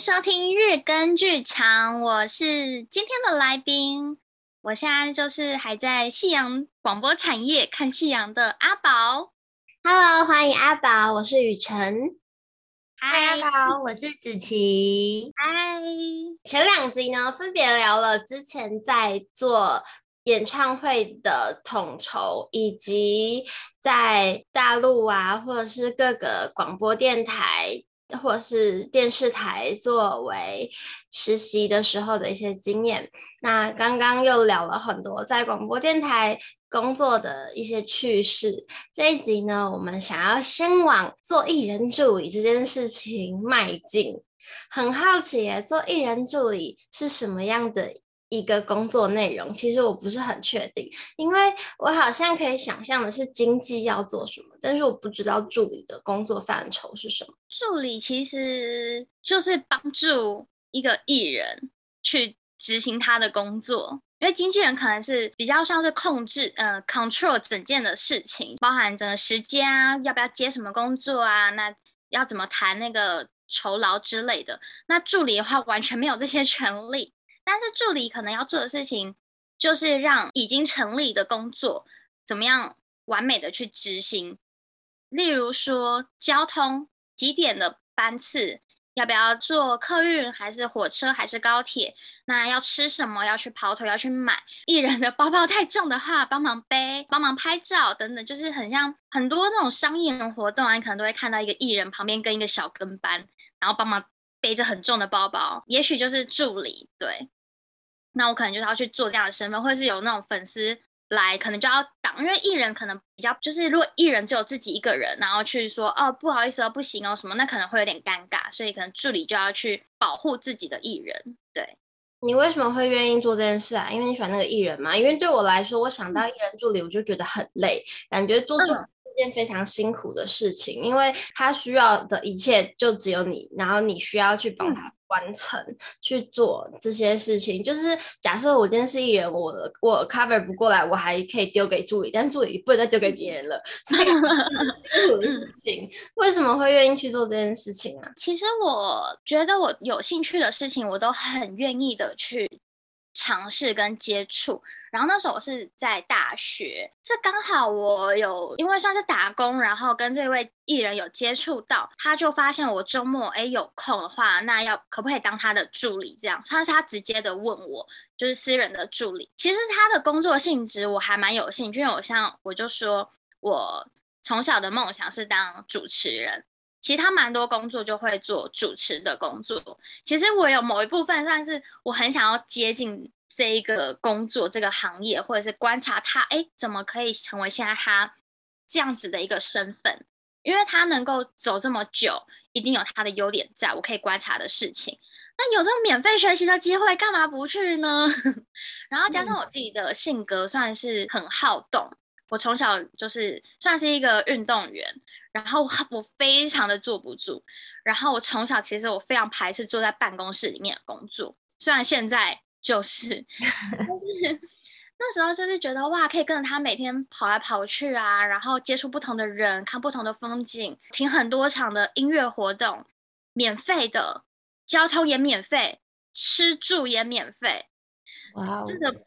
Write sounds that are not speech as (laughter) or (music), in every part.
收听日更剧场，我是今天的来宾。我现在就是还在夕阳广播产业看夕阳的阿宝。Hello，欢迎阿宝，我是雨辰。Hi，阿宝，我是子琪。嗨，前两集呢，分别聊了之前在做演唱会的统筹，以及在大陆啊，或者是各个广播电台。或是电视台作为实习的时候的一些经验。那刚刚又聊了很多在广播电台工作的一些趣事。这一集呢，我们想要先往做艺人助理这件事情迈进。很好奇，做艺人助理是什么样的？一个工作内容，其实我不是很确定，因为我好像可以想象的是经纪要做什么，但是我不知道助理的工作范畴是什么。助理其实就是帮助一个艺人去执行他的工作，因为经纪人可能是比较像是控制，呃，control 整件的事情，包含整个时间啊，要不要接什么工作啊，那要怎么谈那个酬劳之类的。那助理的话，完全没有这些权利。但是助理可能要做的事情，就是让已经成立的工作怎么样完美的去执行。例如说，交通几点的班次，要不要坐客运，还是火车，还是高铁？那要吃什么？要去跑腿，要去买。艺人的包包太重的话，帮忙背，帮忙拍照等等，就是很像很多那种商业的活动啊，你可能都会看到一个艺人旁边跟一个小跟班，然后帮忙背着很重的包包，也许就是助理，对。那我可能就是要去做这样的身份，或者是有那种粉丝来，可能就要挡，因为艺人可能比较就是，如果艺人只有自己一个人，然后去说哦不好意思哦不行哦什么，那可能会有点尴尬，所以可能助理就要去保护自己的艺人。对，你为什么会愿意做这件事啊？因为你喜欢那个艺人嘛？因为对我来说，我想到艺人助理，我就觉得很累，感觉做助理是件非常辛苦的事情，嗯、因为他需要的一切就只有你，然后你需要去帮他。嗯完成去做这些事情，就是假设我今天是艺人，我我 cover 不过来，我还可以丢给助理，但助理不能再丢给别人了。这个 (laughs) 辛苦的事情，为什么会愿意去做这件事情啊？其实我觉得我有兴趣的事情，我都很愿意的去。尝试跟接触，然后那时候我是在大学，是刚好我有因为算是打工，然后跟这位艺人有接触到，他就发现我周末哎有空的话，那要可不可以当他的助理？这样，他是他直接的问我，就是私人的助理。其实他的工作性质我还蛮有兴趣，因为我像我就说我从小的梦想是当主持人。其他蛮多工作就会做主持的工作。其实我有某一部分算是我很想要接近这一个工作这个行业，或者是观察他，哎，怎么可以成为现在他这样子的一个身份？因为他能够走这么久，一定有他的优点在，我可以观察的事情。那有这种免费学习的机会，干嘛不去呢？(laughs) 然后加上我自己的性格算是很好动，我从小就是算是一个运动员。然后我 (laughs) 非常的坐不住，然后我从小其实我非常排斥坐在办公室里面的工作，虽然现在就是，(laughs) 但是那时候就是觉得哇，可以跟着他每天跑来跑去啊，然后接触不同的人，看不同的风景，听很多场的音乐活动，免费的交通也免费，吃住也免费，哇、wow，真的。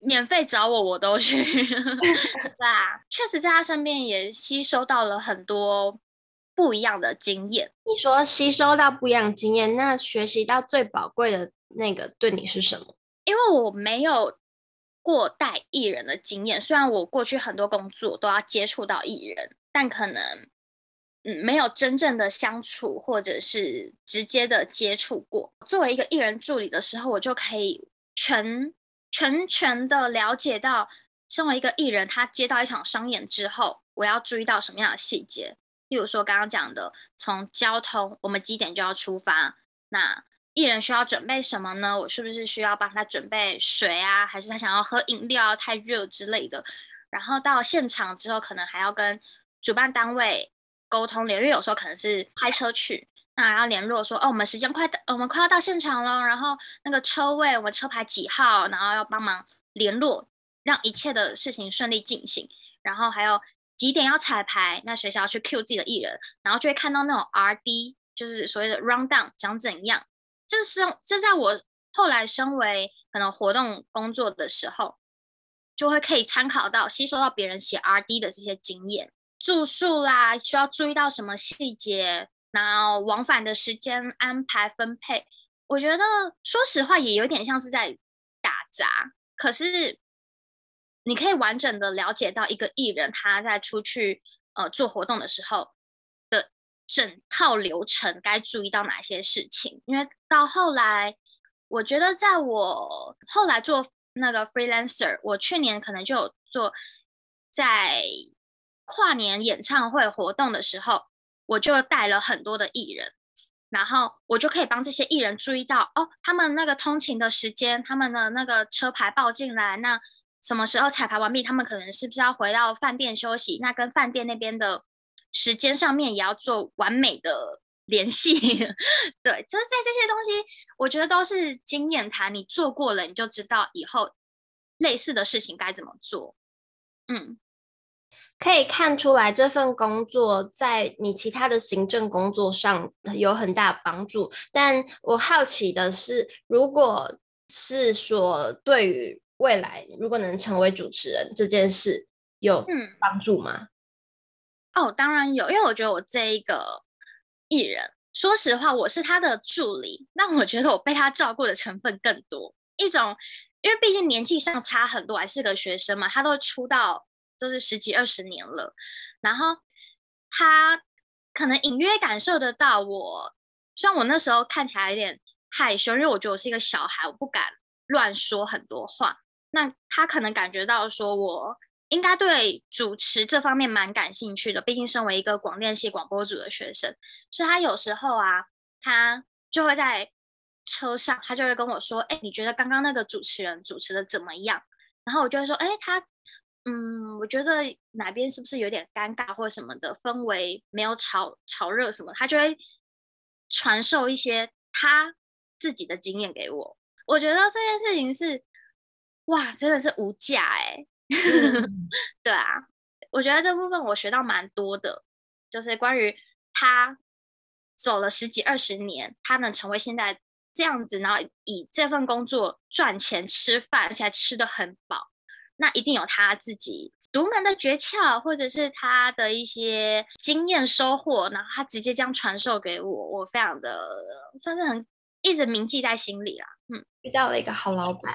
免费找我，我都去。(laughs) 对啊，确实在他身边也吸收到了很多不一样的经验。你说吸收到不一样的经验，那学习到最宝贵的那个对你是什么？因为我没有过带艺人的经验，虽然我过去很多工作都要接触到艺人，但可能嗯没有真正的相处或者是直接的接触过。作为一个艺人助理的时候，我就可以全。全权的了解到，身为一个艺人，他接到一场商演之后，我要注意到什么样的细节？例如说刚刚讲的，从交通，我们几点就要出发，那艺人需要准备什么呢？我是不是需要帮他准备水啊？还是他想要喝饮料，太热之类的？然后到现场之后，可能还要跟主办单位沟通联络，因为有时候可能是开车去。那要联络说，哦，我们时间快到，我们快要到现场了。然后那个车位，我们车牌几号？然后要帮忙联络，让一切的事情顺利进行。然后还有几点要彩排？那学校要去 cue 自己的艺人，然后就会看到那种 RD，就是所谓的 rundown 讲怎样。这是这在我后来身为可能活动工作的时候，就会可以参考到、吸收到别人写 RD 的这些经验，住宿啦，需要注意到什么细节，然后往返的时间安排分配。我觉得说实话也有点像是在打杂，可是你可以完整的了解到一个艺人他在出去呃做活动的时候的整套流程该注意到哪些事情。因为到后来，我觉得在我后来做那个 freelancer，我去年可能就有做在跨年演唱会活动的时候，我就带了很多的艺人。然后我就可以帮这些艺人注意到哦，他们那个通勤的时间，他们的那个车牌报进来，那什么时候彩排完毕，他们可能是不是要回到饭店休息？那跟饭店那边的时间上面也要做完美的联系。(laughs) 对，就是在这些东西，我觉得都是经验谈，你做过了，你就知道以后类似的事情该怎么做。嗯。可以看出来，这份工作在你其他的行政工作上有很大帮助。但我好奇的是，如果是说对于未来，如果能成为主持人这件事有帮助吗？嗯。哦，当然有，因为我觉得我这一个艺人，说实话，我是他的助理，那我觉得我被他照顾的成分更多。一种，因为毕竟年纪上差很多，还是个学生嘛，他都出道。都是十几二十年了，然后他可能隐约感受得到我，虽然我那时候看起来有点害羞，因为我觉得我是一个小孩，我不敢乱说很多话。那他可能感觉到说我应该对主持这方面蛮感兴趣的，毕竟身为一个广电系广播组的学生，所以他有时候啊，他就会在车上，他就会跟我说：“哎，你觉得刚刚那个主持人主持的怎么样？”然后我就会说：“哎，他。”嗯，我觉得哪边是不是有点尴尬或者什么的氛围没有炒炒热什么，他就会传授一些他自己的经验给我。我觉得这件事情是哇，真的是无价哎。(laughs) 对啊，我觉得这部分我学到蛮多的，就是关于他走了十几二十年，他能成为现在这样子，然后以这份工作赚钱吃饭，而且还吃得很饱。那一定有他自己独门的诀窍，或者是他的一些经验收获，然后他直接将传授给我，我非常的算是很一直铭记在心里啦。嗯，遇到了一个好老板，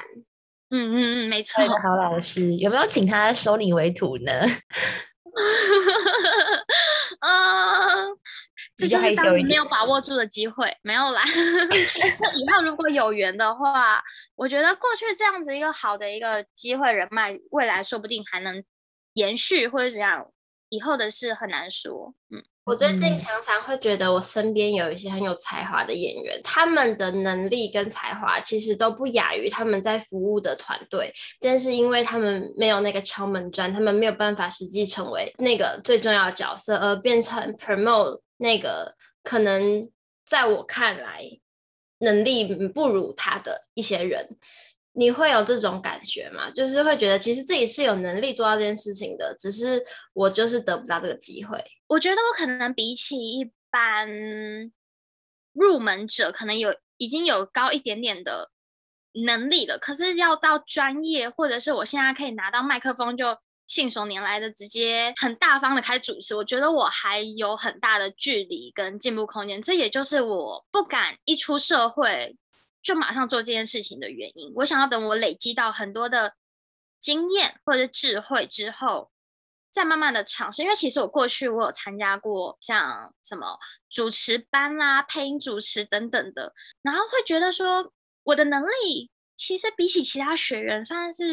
嗯嗯嗯，没错，好老师，有没有请他收你为徒呢？嗯。(laughs) 这就是当你没有把握住的机会，没有啦。(laughs) (laughs) 以后如果有缘的话，我觉得过去这样子一个好的一个机会人脉，未来说不定还能延续或者怎样。以后的事很难说，嗯。我最近常常会觉得，我身边有一些很有才华的演员，他们的能力跟才华其实都不亚于他们在服务的团队，但是因为他们没有那个敲门砖，他们没有办法实际成为那个最重要的角色，而变成 promote 那个可能在我看来能力不如他的一些人。你会有这种感觉吗？就是会觉得其实自己是有能力做到这件事情的，只是我就是得不到这个机会。我觉得我可能比起一般入门者，可能有已经有高一点点的能力了。可是要到专业，或者是我现在可以拿到麦克风就信手拈来的直接很大方的开主持，我觉得我还有很大的距离跟进步空间。这也就是我不敢一出社会。就马上做这件事情的原因，我想要等我累积到很多的经验或者智慧之后，再慢慢的尝试。因为其实我过去我有参加过像什么主持班啦、配音主持等等的，然后会觉得说我的能力其实比起其他学员算是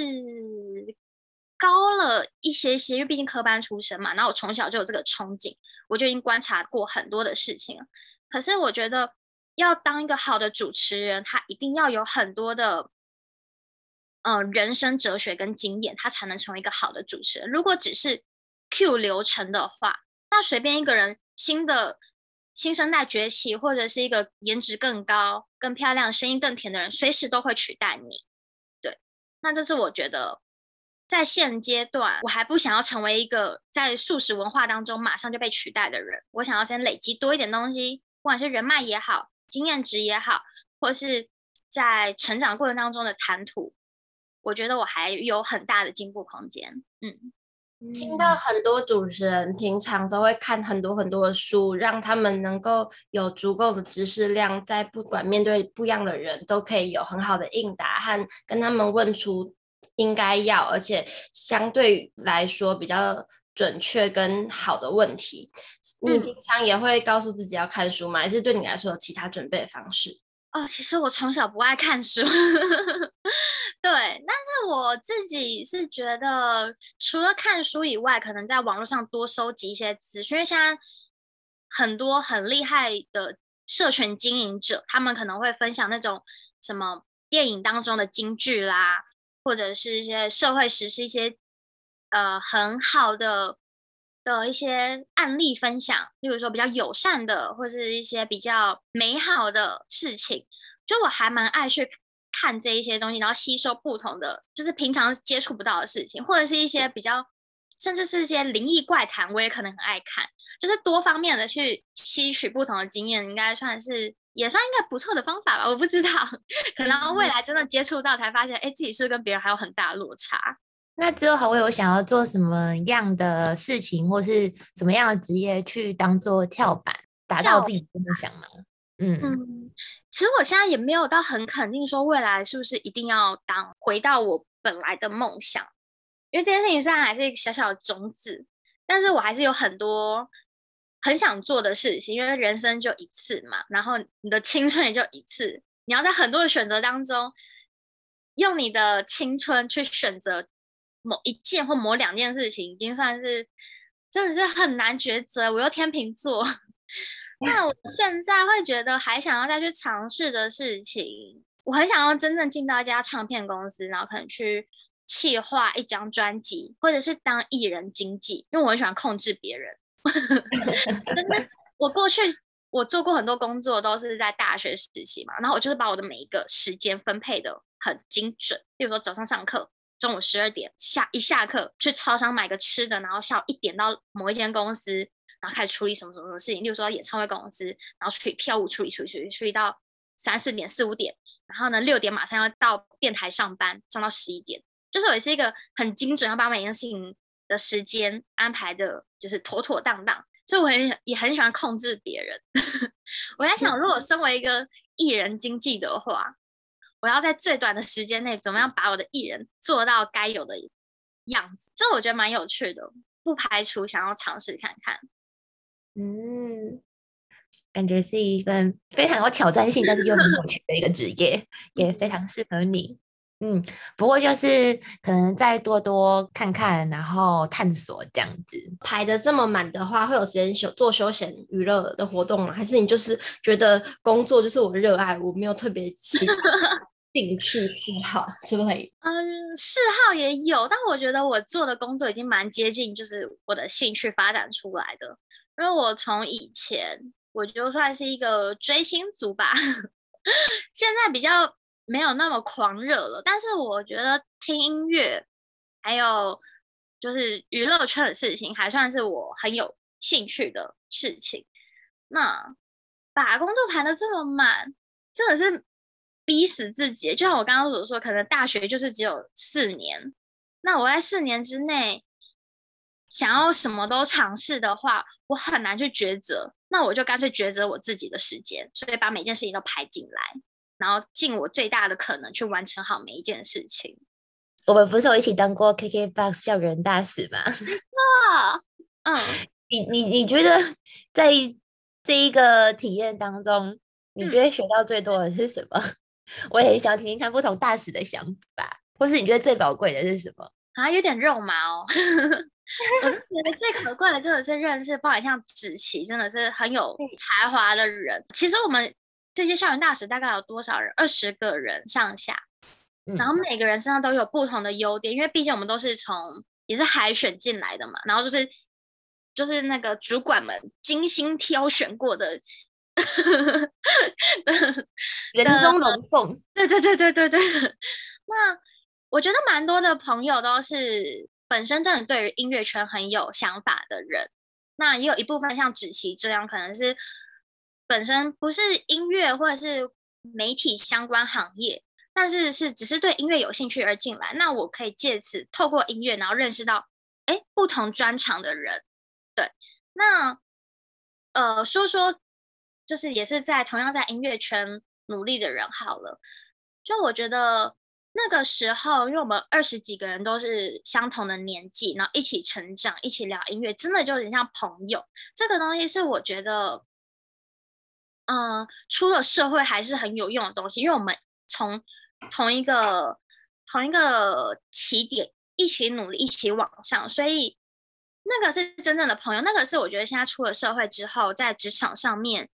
高了一些些，因为毕竟科班出身嘛。然后我从小就有这个憧憬，我就已经观察过很多的事情了。可是我觉得。要当一个好的主持人，他一定要有很多的，呃，人生哲学跟经验，他才能成为一个好的主持人。如果只是 Q 流程的话，那随便一个人新的新生代崛起，或者是一个颜值更高、更漂亮、声音更甜的人，随时都会取代你。对，那这是我觉得在现阶段，我还不想要成为一个在素食文化当中马上就被取代的人。我想要先累积多一点东西，不管是人脉也好。经验值也好，或是在成长过程当中的谈吐，我觉得我还有很大的进步空间。嗯。听到很多主持人平常都会看很多很多的书，让他们能够有足够的知识量，在不管面对不一样的人，都可以有很好的应答和跟他们问出应该要，而且相对来说比较准确跟好的问题。你平常也会告诉自己要看书吗？还是对你来说有其他准备的方式？哦，其实我从小不爱看书，(laughs) 对，但是我自己是觉得，除了看书以外，可能在网络上多收集一些资讯，因为现在很多很厉害的社群经营者，他们可能会分享那种什么电影当中的金句啦，或者是一些社会实施一些呃很好的。的一些案例分享，例如说比较友善的，或者是一些比较美好的事情，就我还蛮爱去看这一些东西，然后吸收不同的，就是平常接触不到的事情，或者是一些比较，甚至是一些灵异怪谈，我也可能很爱看，就是多方面的去吸取不同的经验，应该算是也算一个不错的方法吧。我不知道，可能未来真的接触到，才发现，哎，自己是不是跟别人还有很大的落差。那之后还会有想要做什么样的事情，或是什么样的职业去当做跳板，达到自己的梦想吗？嗯嗯，其实我现在也没有到很肯定说未来是不是一定要当回到我本来的梦想，因为这件事情虽然还是一个小小的种子，但是我还是有很多很想做的事情，因为人生就一次嘛，然后你的青春也就一次，你要在很多的选择当中，用你的青春去选择。某一件或某两件事情，已经算是真的是很难抉择。我又天秤座，(laughs) 那我现在会觉得还想要再去尝试的事情，我很想要真正进到一家唱片公司，然后可能去企划一张专辑，或者是当艺人经纪，因为我很喜欢控制别人。真的，我过去我做过很多工作，都是在大学时期嘛，然后我就是把我的每一个时间分配的很精准，比如说早上上课。中午十二点下一下课去超商买个吃的，然后下午一点到某一间公司，然后开始处理什么什么什么事情，例如说演唱会公司，然后去跳舞处理处理处理处理到三四点四五点，然后呢六点马上要到电台上班，上到十一点，就是我也是一个很精准要把每件事情的时间安排的，就是妥妥当当，所以我很也很喜欢控制别人。(laughs) 我在想，如果 (laughs) 身为一个艺人经纪的话。我要在最短的时间内，怎么样把我的艺人做到该有的样子？这我觉得蛮有趣的，不排除想要尝试看看。嗯，感觉是一份非常有挑战性，但是又很有趣的一个职业，(laughs) 也非常适合你。嗯，不过就是可能再多多看看，然后探索这样子。排的这么满的话，会有时间休做休闲娱乐的活动吗？还是你就是觉得工作就是我热爱，我没有特别其他 (laughs) 兴趣嗜好 (laughs) 之类？嗯，嗜好也有，但我觉得我做的工作已经蛮接近，就是我的兴趣发展出来的。因为我从以前我就算是一个追星族吧，(laughs) 现在比较。没有那么狂热了，但是我觉得听音乐，还有就是娱乐圈的事情，还算是我很有兴趣的事情。那把工作排得这么满，真的是逼死自己。就像我刚刚所说，可能大学就是只有四年，那我在四年之内想要什么都尝试的话，我很难去抉择。那我就干脆抉择我自己的时间，所以把每件事情都排进来。然后尽我最大的可能去完成好每一件事情。我们不是有一起当过 KKBOX 校园大使吗？啊，(laughs) 嗯，你你你觉得在这一个体验当中，你觉得学到最多的是什么？嗯、(laughs) 我也想听听看不同大使的想法，或是你觉得最宝贵的是什么？啊，有点肉麻哦。(laughs) 我觉得最可贵的真的是认识，包括像子琪，真的是很有才华的人。其实我们。这些校园大使大概有多少人？二十个人上下，然后每个人身上都有不同的优点，因为毕竟我们都是从也是海选进来的嘛，然后就是就是那个主管们精心挑选过的，(laughs) 人中龙凤。对对对对对对。那我觉得蛮多的朋友都是本身真的对于音乐圈很有想法的人，那也有一部分像芷琪这样，可能是。本身不是音乐或者是媒体相关行业，但是是只是对音乐有兴趣而进来，那我可以借此透过音乐，然后认识到哎不同专长的人。对，那呃说说就是也是在同样在音乐圈努力的人好了，就我觉得。那个时候，因为我们二十几个人都是相同的年纪，然后一起成长，一起聊音乐，真的就有点像朋友。这个东西是我觉得，嗯、出了社会还是很有用的东西，因为我们从同一个同一个起点一起努力，一起往上，所以那个是真正的朋友。那个是我觉得现在出了社会之后，在职场上面，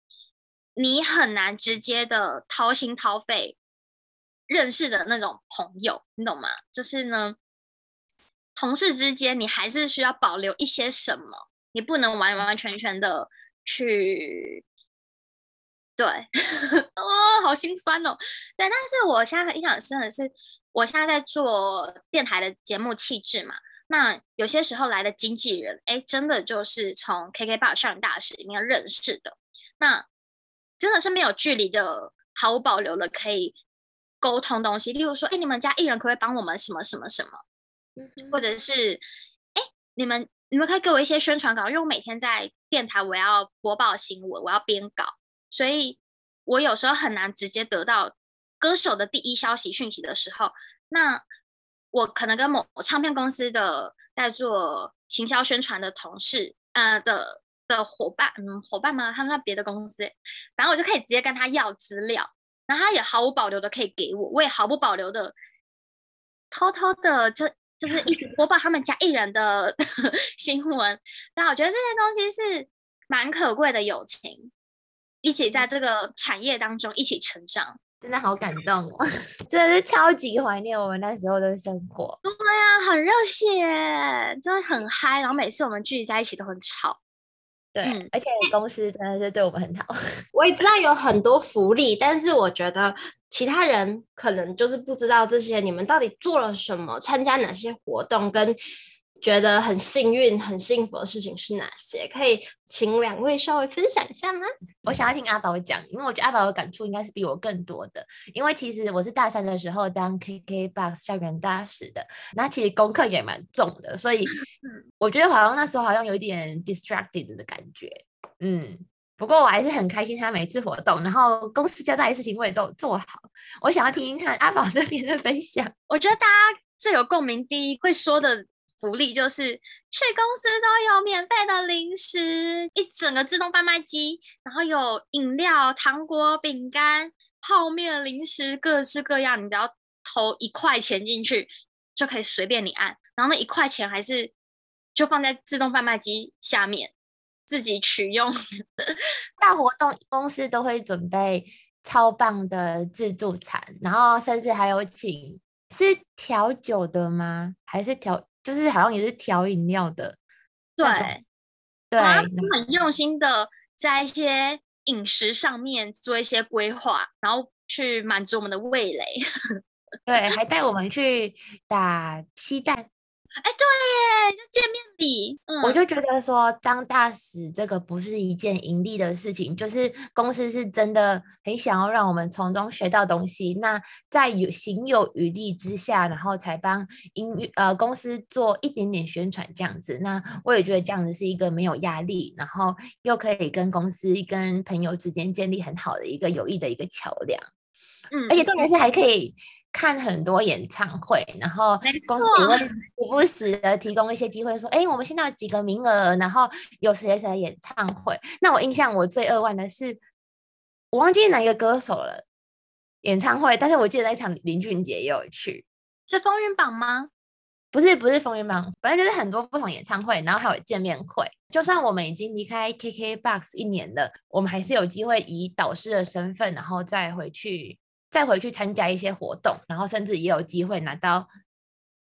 你很难直接的掏心掏肺。认识的那种朋友，你懂吗？就是呢，同事之间你还是需要保留一些什么，你不能完完全全的去，对，(laughs) 哦，好心酸哦。对，但是我现在印象很深的是，我现在在做电台的节目气质嘛，那有些时候来的经纪人，哎，真的就是从 KKBOX 校园大使里面认识的，那真的是没有距离的，毫无保留的可以。沟通东西，例如说，哎，你们家艺人可不可以帮我们什么什么什么？嗯，或者是，哎，你们你们可以给我一些宣传稿，因为我每天在电台，我要播报新闻，我要编稿，所以我有时候很难直接得到歌手的第一消息讯息的时候，那我可能跟某唱片公司的在做行销宣传的同事，呃的的伙伴，嗯，伙伴吗？他们在别的公司，反正我就可以直接跟他要资料。然后他也毫无保留的可以给我，我也毫不保留的偷偷的就就是一直播报他们家艺人的 (laughs) 新闻。但我觉得这些东西是蛮可贵的友情，一起在这个产业当中一起成长，真的好感动哦！(laughs) 真的是超级怀念我们那时候的生活。对呀，很热血，真的很嗨。然后每次我们聚集在一起都很吵。对，嗯、而且公司真的是对我们很好。(laughs) 我也知道有很多福利，但是我觉得其他人可能就是不知道这些。你们到底做了什么？参加哪些活动？跟觉得很幸运、很幸福的事情是哪些？可以请两位稍微分享一下吗？我想要听阿宝讲，因为我觉得阿宝的感触应该是比我更多的。因为其实我是大三的时候当 KKBOX 校园大使的，那其实功课也蛮重的，所以我觉得好像那时候好像有一点 distracted 的感觉。嗯，不过我还是很开心，他每次活动，然后公司交代的事情我也都做好。我想要听听看阿宝 (laughs) 这边的分享。我觉得大家最有共鸣，第一会说的。福利就是去公司都有免费的零食，一整个自动贩卖机，然后有饮料、糖果、饼干、泡面、零食，各式各样。你只要投一块钱进去，就可以随便你按。然后那一块钱还是就放在自动贩卖机下面自己取用。(laughs) 大活动公司都会准备超棒的自助餐，然后甚至还有请是调酒的吗？还是调？就是好像也是调饮料的，对对，他很用心的在一些饮食上面做一些规划，然后去满足我们的味蕾。(laughs) 对，还带我们去打漆弹。哎，对耶，就见面礼。嗯，我就觉得说，当大使这个不是一件盈利的事情，就是公司是真的很想要让我们从中学到东西。那在有行有余力之下，然后才帮音乐呃公司做一点点宣传这样子。那我也觉得这样子是一个没有压力，然后又可以跟公司跟朋友之间建立很好的一个友谊的一个桥梁。嗯，而且重点是还可以。看很多演唱会，然后公司也会时不时的提供一些机会，说：“哎、欸，我们现在有几个名额，然后有谁谁的演唱会。”那我印象我最扼腕的是，我忘记哪一个歌手了演唱会，但是我记得那场林俊杰也有去，是风云榜吗？不是，不是风云榜，反正就是很多不同演唱会，然后还有见面会。就算我们已经离开 KKBOX 一年了，我们还是有机会以导师的身份，然后再回去。再回去参加一些活动，然后甚至也有机会拿到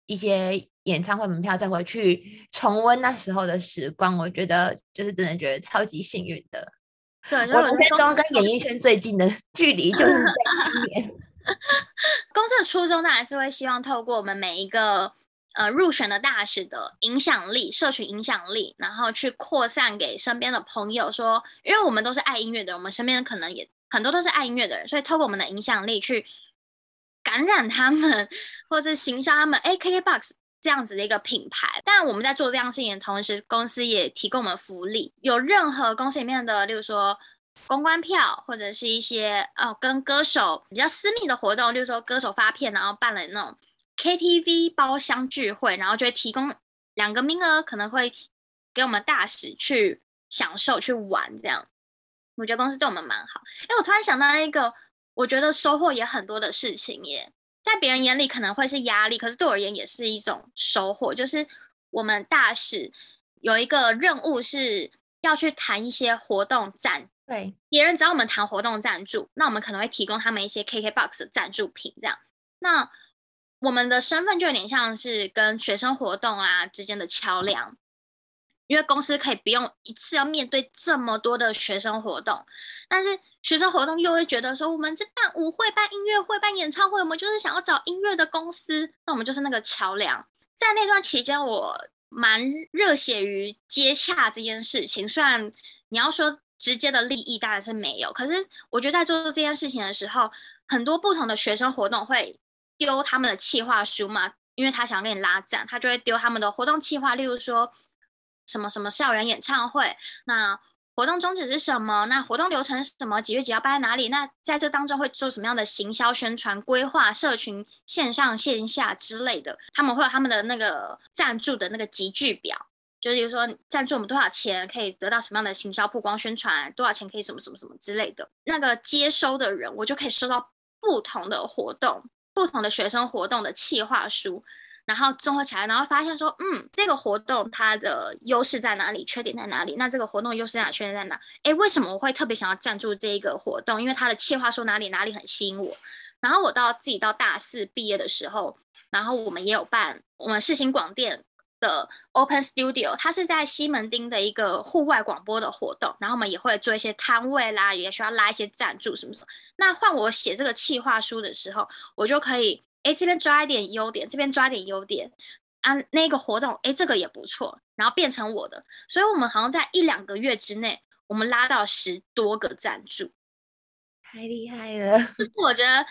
一些演唱会门票，再回去重温那时候的时光。我觉得就是真的觉得超级幸运的。对，我人生中跟演艺圈最近的 (laughs) 距离就是这一 (laughs) 年。公司的初衷当然是会希望透过我们每一个呃入选的大使的影响力、社群影响力，然后去扩散给身边的朋友说，说因为我们都是爱音乐的，我们身边可能也。很多都是爱音乐的人，所以透过我们的影响力去感染他们，或者行销他们。哎，KKBOX 这样子的一个品牌。但我们在做这样事情的同时，公司也提供我们福利。有任何公司里面的，例如说公关票，或者是一些哦跟歌手比较私密的活动，例如说歌手发片，然后办了那种 KTV 包厢聚会，然后就会提供两个名额，可能会给我们大使去享受去玩这样。我觉得公司对我们蛮好。哎，我突然想到一个，我觉得收获也很多的事情耶。在别人眼里可能会是压力，可是对我而言也是一种收获。就是我们大使有一个任务是要去谈一些活动赞，对，别人找我们谈活动赞助，那我们可能会提供他们一些 KKBOX 的赞助品，这样。那我们的身份就有点像是跟学生活动啊之间的桥梁。因为公司可以不用一次要面对这么多的学生活动，但是学生活动又会觉得说，我们是办舞会、办音乐会、办演唱会，我们就是想要找音乐的公司，那我们就是那个桥梁。在那段期间，我蛮热血于接洽这件事情。虽然你要说直接的利益当然是没有，可是我觉得在做这件事情的时候，很多不同的学生活动会丢他们的企划书嘛，因为他想跟你拉赞，他就会丢他们的活动企划，例如说。什么什么校园演唱会？那活动宗旨是什么？那活动流程是什么？几月几号办在哪里？那在这当中会做什么样的行销宣传规划、社群线上线下之类的？他们会有他们的那个赞助的那个集聚表，就是比如说赞助我们多少钱可以得到什么样的行销曝光宣传，多少钱可以什么什么什么之类的。那个接收的人，我就可以收到不同的活动、不同的学生活动的企划书。然后综合起来，然后发现说，嗯，这个活动它的优势在哪里，缺点在哪里？那这个活动优势在哪，缺点在哪？诶，为什么我会特别想要赞助这一个活动？因为它的企划说哪里哪里很吸引我。然后我到自己到大四毕业的时候，然后我们也有办我们世新广电的 Open Studio，它是在西门町的一个户外广播的活动。然后我们也会做一些摊位啦，也需要拉一些赞助什么什么。那换我写这个企划书的时候，我就可以。哎，这边抓一点优点，这边抓一点优点，啊，那个活动，哎，这个也不错，然后变成我的，所以我们好像在一两个月之内，我们拉到十多个赞助，太厉害了。就是我觉得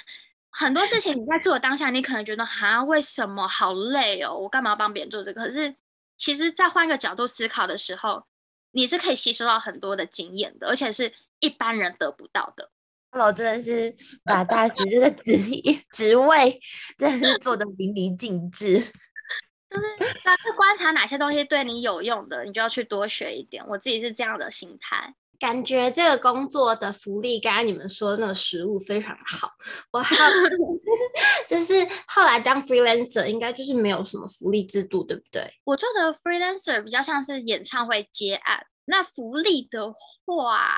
很多事情 (laughs) 你在做的当下，你可能觉得哈，为什么好累哦？我干嘛要帮别人做这个？可是其实，在换一个角度思考的时候，你是可以吸收到很多的经验的，而且是一般人得不到的。我真的是把大使这个职业职位真的是做的淋漓尽致，(laughs) 就是要去观察哪些东西对你有用的，你就要去多学一点。我自己是这样的心态，感觉这个工作的福利，刚刚你们说的那个食物非常好。我还有 (laughs) 就是后来当 freelancer 应该就是没有什么福利制度，对不对？我做的 freelancer 比较像是演唱会接案，那福利的话。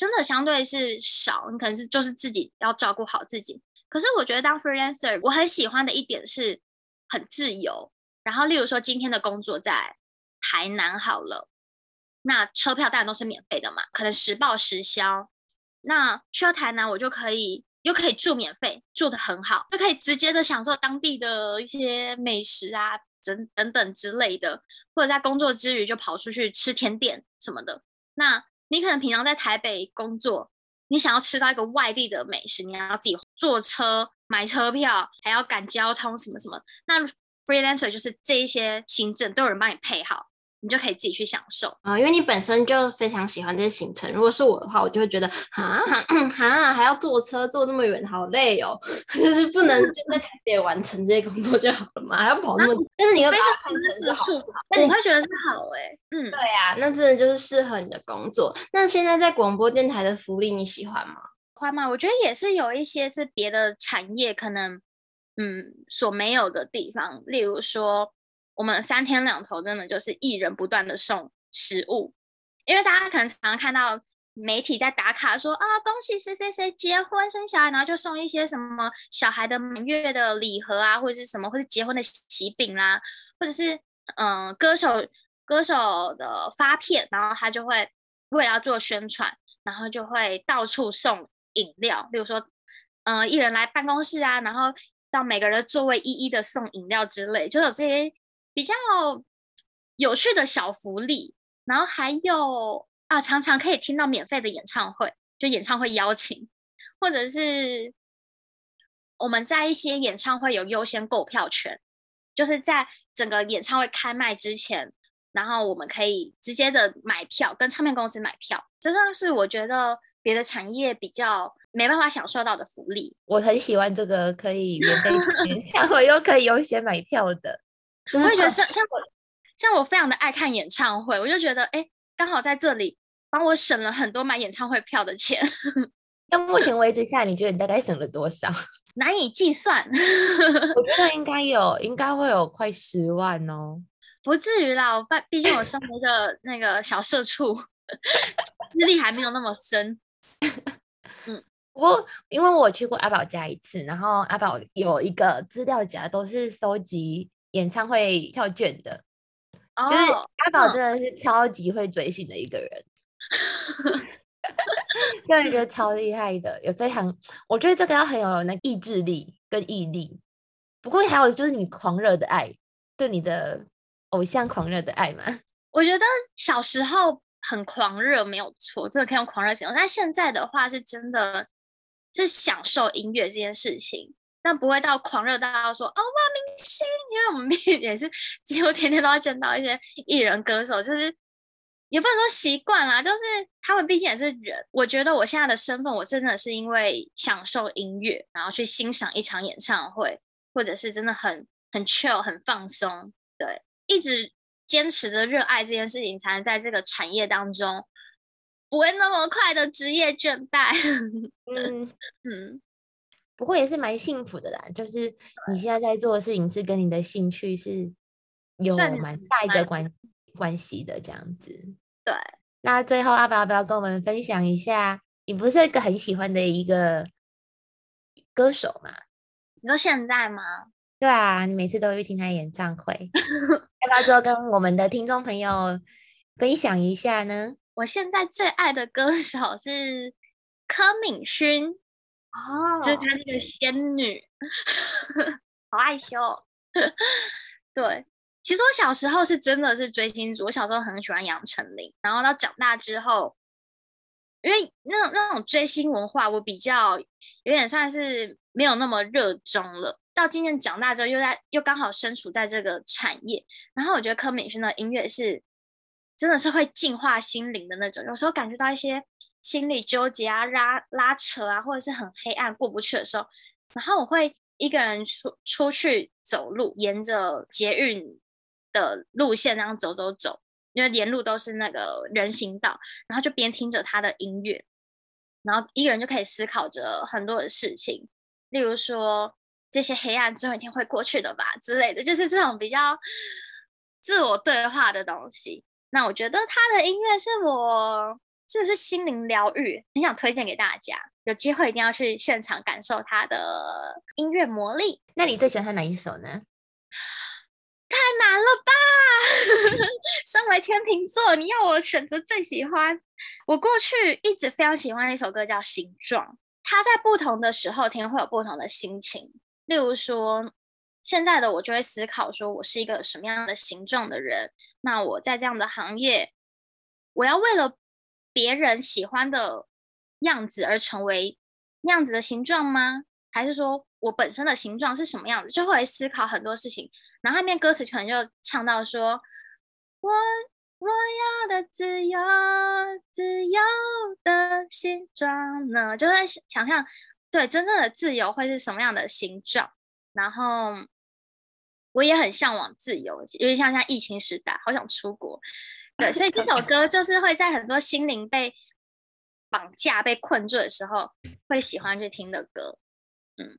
真的相对是少，你可能是就是自己要照顾好自己。可是我觉得当 freelancer，我很喜欢的一点是很自由。然后，例如说今天的工作在台南好了，那车票当然都是免费的嘛，可能实报实销。那去到台南，我就可以又可以住免费，住得很好，就可以直接的享受当地的一些美食啊，等等等之类的，或者在工作之余就跑出去吃甜点什么的。那你可能平常在台北工作，你想要吃到一个外地的美食，你要自己坐车买车票，还要赶交通什么什么。那 freelancer 就是这一些行政都有人帮你配好。你就可以自己去享受啊、哦，因为你本身就非常喜欢这些行程。如果是我的话，我就会觉得啊哈，还要坐车坐那么远，好累哦。(laughs) 就是不能就在台北完成这些工作就好了嘛，还要跑那么。但是你会把它看成是好，那你会觉得是好哎、欸。嗯，对呀、啊，那真的就是适合你的工作。那现在在广播电台的福利你喜欢吗？喜欢吗？我觉得也是有一些是别的产业可能嗯所没有的地方，例如说。我们三天两头真的就是艺人不断的送食物，因为大家可能常常看到媒体在打卡说啊，恭喜谁谁谁结婚生小孩，然后就送一些什么小孩的满月的礼盒啊，或者是什么，或者结婚的喜饼啦，或者是嗯、歌手歌手的发片，然后他就会为了要做宣传，然后就会到处送饮料，比如说嗯、艺人来办公室啊，然后到每个人的座位一一的送饮料之类，就有这些。比较有趣的小福利，然后还有啊，常常可以听到免费的演唱会，就演唱会邀请，或者是我们在一些演唱会有优先购票权，就是在整个演唱会开卖之前，然后我们可以直接的买票，跟唱片公司买票，这算是我觉得别的产业比较没办法享受到的福利。我很喜欢这个可以免费演唱会又可以优先买票的，我也觉得像像我像我非常的爱看演唱会，我就觉得哎，刚好在这里。帮我省了很多买演唱会票的钱。(laughs) 到目前为止看，你觉得你大概省了多少？(laughs) 难以计算。(laughs) 我觉得应该有，应该会有快十万哦。不至于啦，我毕毕竟我身为一个那个小社畜，资历还没有那么深。嗯，不过因为我去过阿宝家一次，然后阿宝有一个资料夹，都是收集演唱会票券的。哦，就是阿宝真的是超级会追星的一个人。个人觉得超厉害的，也非常，我觉得这个要很有那意志力跟毅力。不过还有就是你狂热的爱，对你的偶像狂热的爱嘛。(laughs) 我觉得小时候很狂热没有错，真的可以用狂热形容。但现在的话是真的是享受音乐这件事情，但不会到狂热到说哦，哇明星，因为我们也是几乎天天都要见到一些艺人歌手，就是。也不能说习惯啦，就是他们毕竟也是人。我觉得我现在的身份，我真的是因为享受音乐，然后去欣赏一场演唱会，或者是真的很很 chill、很放松。对，一直坚持着热爱这件事情，才能在这个产业当中不会那么快的职业倦怠。(laughs) 嗯嗯，不过也是蛮幸福的啦，就是你现在在做的事情是跟你的兴趣是有蛮大一个关。关系的这样子，对。那最后阿宝要不要跟我们分享一下？你不是一个很喜欢的一个歌手吗？你说现在吗？对啊，你每次都会去听他演唱会，要不要说跟我们的听众朋友分享一下呢？我现在最爱的歌手是柯敏薰哦，就是她那个仙女，(laughs) 好害羞。(laughs) 对。其实我小时候是真的是追星族，我小时候很喜欢杨丞琳，然后到长大之后，因为那种那种追星文化，我比较有点算是没有那么热衷了。到今年长大之后，又在又刚好身处在这个产业，然后我觉得柯泯薰的音乐是真的是会净化心灵的那种。有时候感觉到一些心理纠结啊、拉拉扯啊，或者是很黑暗过不去的时候，然后我会一个人出出去走路，沿着捷运。的路线那样走走走，因为沿路都是那个人行道，然后就边听着他的音乐，然后一个人就可以思考着很多的事情，例如说这些黑暗总有一天会过去的吧之类的，就是这种比较自我对话的东西。那我觉得他的音乐是我真的是心灵疗愈，很想推荐给大家，有机会一定要去现场感受他的音乐魔力。那你最喜欢他哪一首呢？太难了吧！(laughs) 身为天秤座，你要我选择最喜欢，我过去一直非常喜欢的一首歌叫《形状》。它在不同的时候听会有不同的心情。例如说，现在的我就会思考说，我是一个什么样的形状的人？那我在这样的行业，我要为了别人喜欢的样子而成为那样子的形状吗？还是说我本身的形状是什么样子？就会思考很多事情。然后后面歌词可能就唱到说：“我我要的自由，自由的形状呢？”就在想象，对，真正的自由会是什么样的形状？然后我也很向往自由，因为像像疫情时代，好想出国。对，所以这首歌就是会在很多心灵被绑架、被困住的时候，会喜欢去听的歌。嗯。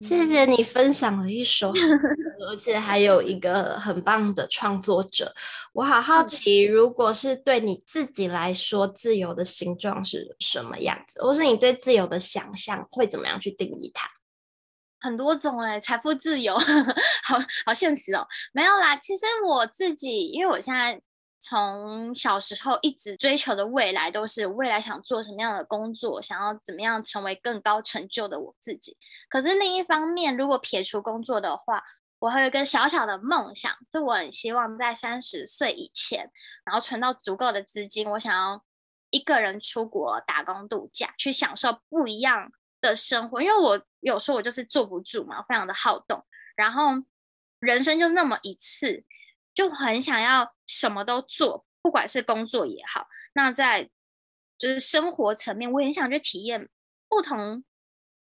谢谢你分享了一首，(laughs) 而且还有一个很棒的创作者。我好好奇，如果是对你自己来说，自由的形状是什么样子，或是你对自由的想象会怎么样去定义它？很多种哎、欸，财富自由，(laughs) 好好现实哦。没有啦，其实我自己，因为我现在。从小时候一直追求的未来，都是未来想做什么样的工作，想要怎么样成为更高成就的我自己。可是另一方面，如果撇除工作的话，我还有一个小小的梦想，就我很希望在三十岁以前，然后存到足够的资金，我想要一个人出国打工度假，去享受不一样的生活。因为我有时候我就是坐不住嘛，非常的好动，然后人生就那么一次，就很想要什么都做，不管是工作也好，那在就是生活层面，我也很想去体验不同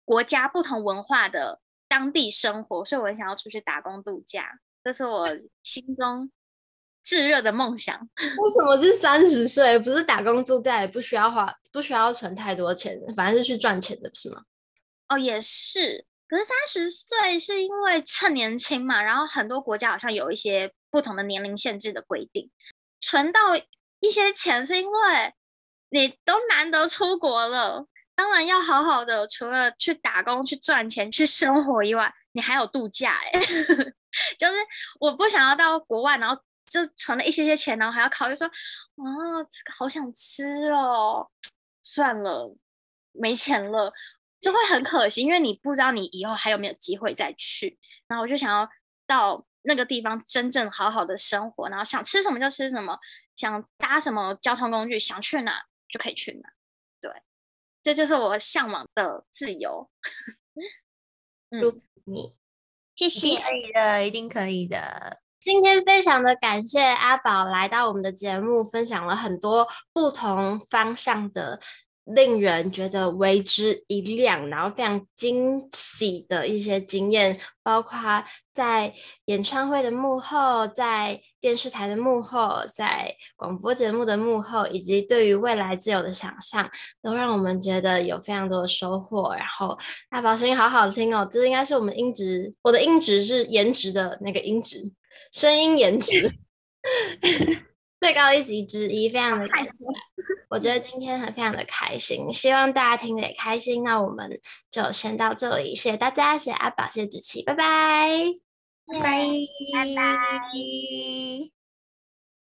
国家、不同文化的当地生活，所以我很想要出去打工度假，这是我 (laughs) 心中。炙热的梦想，(laughs) 为什么是三十岁？不是打工度假，也不需要花，不需要存太多钱，反正是去赚钱的，不是吗？哦，也是。可是三十岁是因为趁年轻嘛，然后很多国家好像有一些不同的年龄限制的规定。存到一些钱是因为你都难得出国了，当然要好好的，除了去打工、去赚钱、去生活以外，你还有度假哎，(laughs) 就是我不想要到国外，然后。就存了一些些钱，然后还要考虑说，啊，这个好想吃哦，算了，没钱了，就会很可惜，因为你不知道你以后还有没有机会再去。然后我就想要到那个地方真正好好的生活，然后想吃什么就吃什么，想搭什么交通工具，想去哪就可以去哪。对，这就是我向往的自由。祝福你，谢谢，可以的，一定可以的。今天非常的感谢阿宝来到我们的节目，分享了很多不同方向的，令人觉得为之一亮，然后非常惊喜的一些经验，包括在演唱会的幕后，在电视台的幕后，在广播节目的幕后，以及对于未来自由的想象，都让我们觉得有非常多的收获。然后大宝声音好好听哦，这应该是我们音质，我的音质是颜值的那个音质。声音颜值 (laughs) (laughs) 最高一级之一，非常的开心。我觉得今天很非常的开心，希望大家听得也开心。那我们就先到这里，谢谢大家，谢谢阿宝，谢谢子琪，拜拜，拜拜，拜拜。